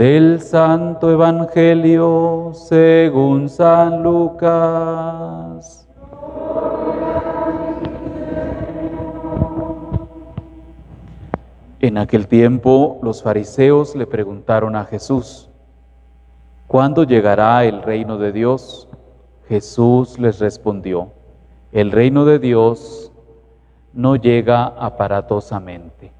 Del Santo Evangelio según San Lucas. En aquel tiempo los fariseos le preguntaron a Jesús, ¿cuándo llegará el reino de Dios? Jesús les respondió, el reino de Dios no llega aparatosamente.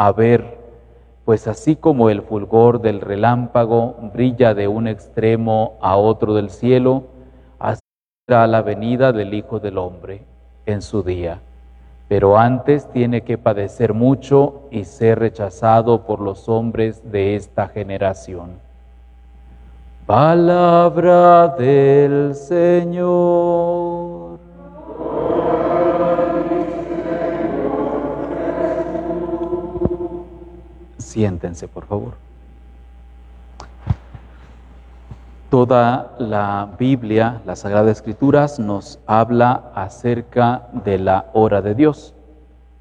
a ver, pues así como el fulgor del relámpago brilla de un extremo a otro del cielo, así será la venida del Hijo del Hombre en su día pero antes tiene que padecer mucho y ser rechazado por los hombres de esta generación. Palabra del Señor. Siéntense, por favor. Toda la Biblia, las Sagradas Escrituras, nos habla acerca de la hora de Dios.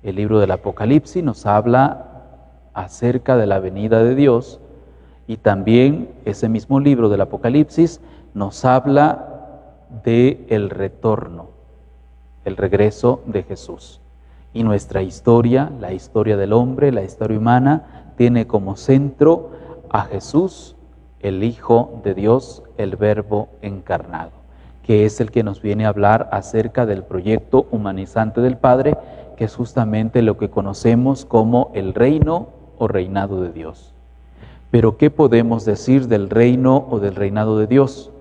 El libro del Apocalipsis nos habla acerca de la venida de Dios y también ese mismo libro del Apocalipsis nos habla de el retorno, el regreso de Jesús. Y nuestra historia, la historia del hombre, la historia humana, tiene como centro a Jesús el Hijo de Dios, el Verbo encarnado, que es el que nos viene a hablar acerca del proyecto humanizante del Padre, que es justamente lo que conocemos como el reino o reinado de Dios. Pero ¿qué podemos decir del reino o del reinado de Dios?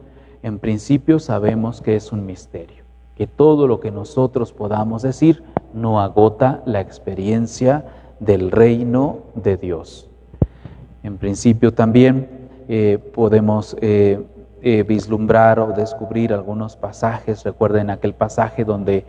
En principio sabemos que es un misterio, que todo lo que nosotros podamos decir no agota la experiencia del reino de Dios. En principio también eh, podemos eh, eh, vislumbrar o descubrir algunos pasajes. Recuerden aquel pasaje donde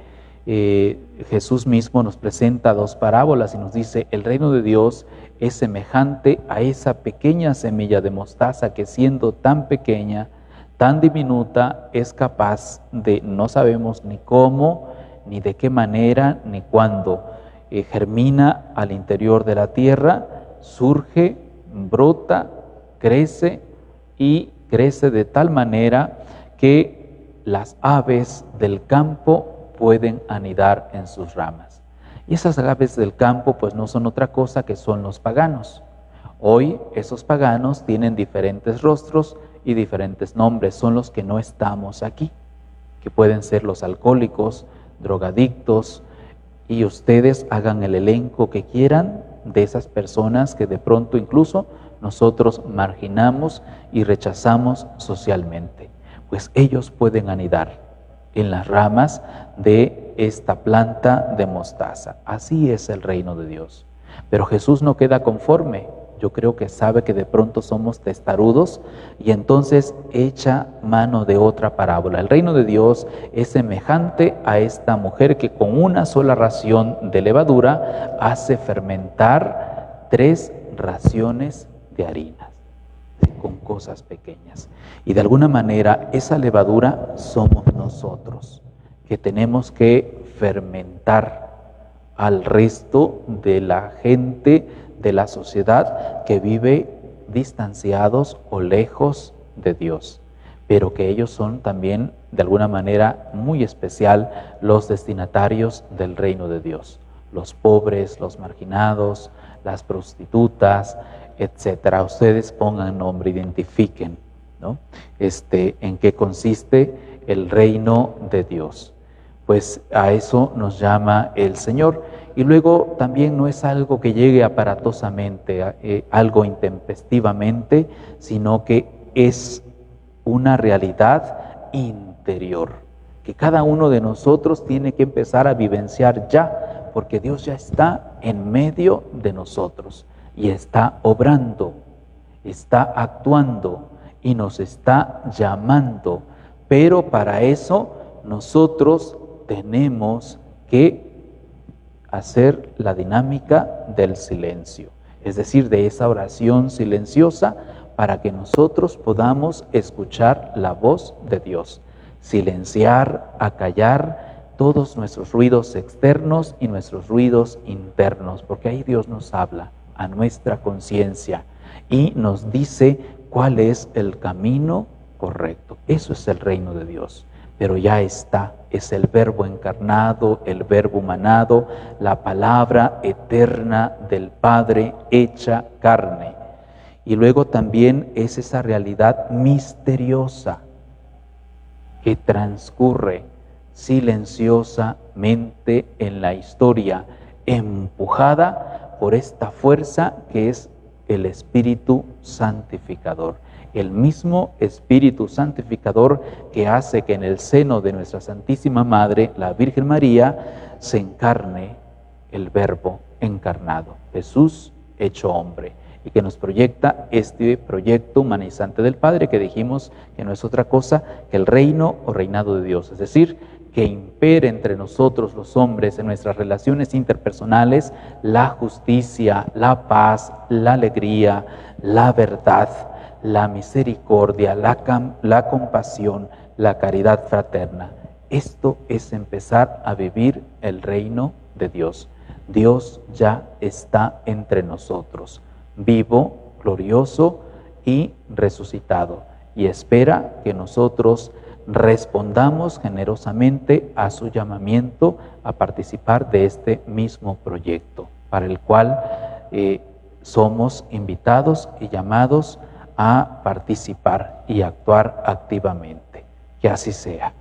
Jesús mismo nos presenta dos parábolas y nos dice, el reino de Dios es semejante a esa pequeña semilla de mostaza que siendo tan pequeña, tan diminuta, es capaz de, no sabemos ni cómo, ni de qué manera, ni cuándo, germina al interior de la tierra, surge, brota, crece y crece de tal manera que las aves del campo pueden anidar en sus ramas. Y esas aves del campo pues no son otra cosa que son los paganos. Hoy esos paganos tienen diferentes rostros y diferentes nombres, son los que no estamos aquí, que pueden ser los alcohólicos, drogadictos, y ustedes hagan el elenco que quieran de esas personas que de pronto incluso nosotros marginamos y rechazamos socialmente, pues ellos pueden anidar en las ramas de esta planta de mostaza. Así es el reino de Dios. Pero Jesús no queda conforme. Yo creo que sabe que de pronto somos testarudos y entonces echa mano de otra parábola. El reino de Dios es semejante a esta mujer que con una sola ración de levadura hace fermentar tres raciones de harinas, con cosas pequeñas. Y de alguna manera esa levadura somos nosotros, que tenemos que fermentar al resto de la gente, de la sociedad que vive distanciados o lejos de Dios, pero que ellos son también de alguna manera muy especial los destinatarios del reino de Dios, los pobres, los marginados, las prostitutas, etcétera. Ustedes pongan nombre, identifiquen, ¿no? Este, en qué consiste el reino de Dios. Pues a eso nos llama el Señor. Y luego también no es algo que llegue aparatosamente, eh, algo intempestivamente, sino que es una realidad interior, que cada uno de nosotros tiene que empezar a vivenciar ya, porque Dios ya está en medio de nosotros y está obrando está actuando y nos está llamando, pero para eso nosotros tenemos que hacer la dinámica del silencio, es decir, de esa oración silenciosa para que nosotros podamos escuchar la voz de Dios, silenciar, acallar todos nuestros ruidos externos y nuestros ruidos internos, porque ahí Dios nos habla a nuestra conciencia y nos dice cuál es el camino correcto. Eso es el reino de Dios pero ya está, es el verbo encarnado, el verbo humanado, la palabra eterna del Padre hecha carne. Y luego también es esa realidad misteriosa que transcurre silenciosamente en la historia, empujada por esta fuerza que es el Espíritu Santificador el mismo Espíritu Santificador que hace que en el seno de nuestra Santísima Madre, la Virgen María, se encarne el Verbo encarnado, Jesús hecho hombre, y que nos proyecta este proyecto humanizante del Padre que dijimos que no es otra cosa que el reino o reinado de Dios, es decir, que impere entre nosotros los hombres en nuestras relaciones interpersonales la justicia, la paz, la alegría, la verdad la misericordia, la, compasión, la caridad fraterna. Esto es empezar a vivir el reino de Dios. Dios ya está entre nosotros, vivo, glorioso y resucitado, y espera que nosotros respondamos generosamente a su llamamiento a participar de este mismo proyecto, para el cual eh, somos invitados y llamados a participar y actuar activamente. Que así sea.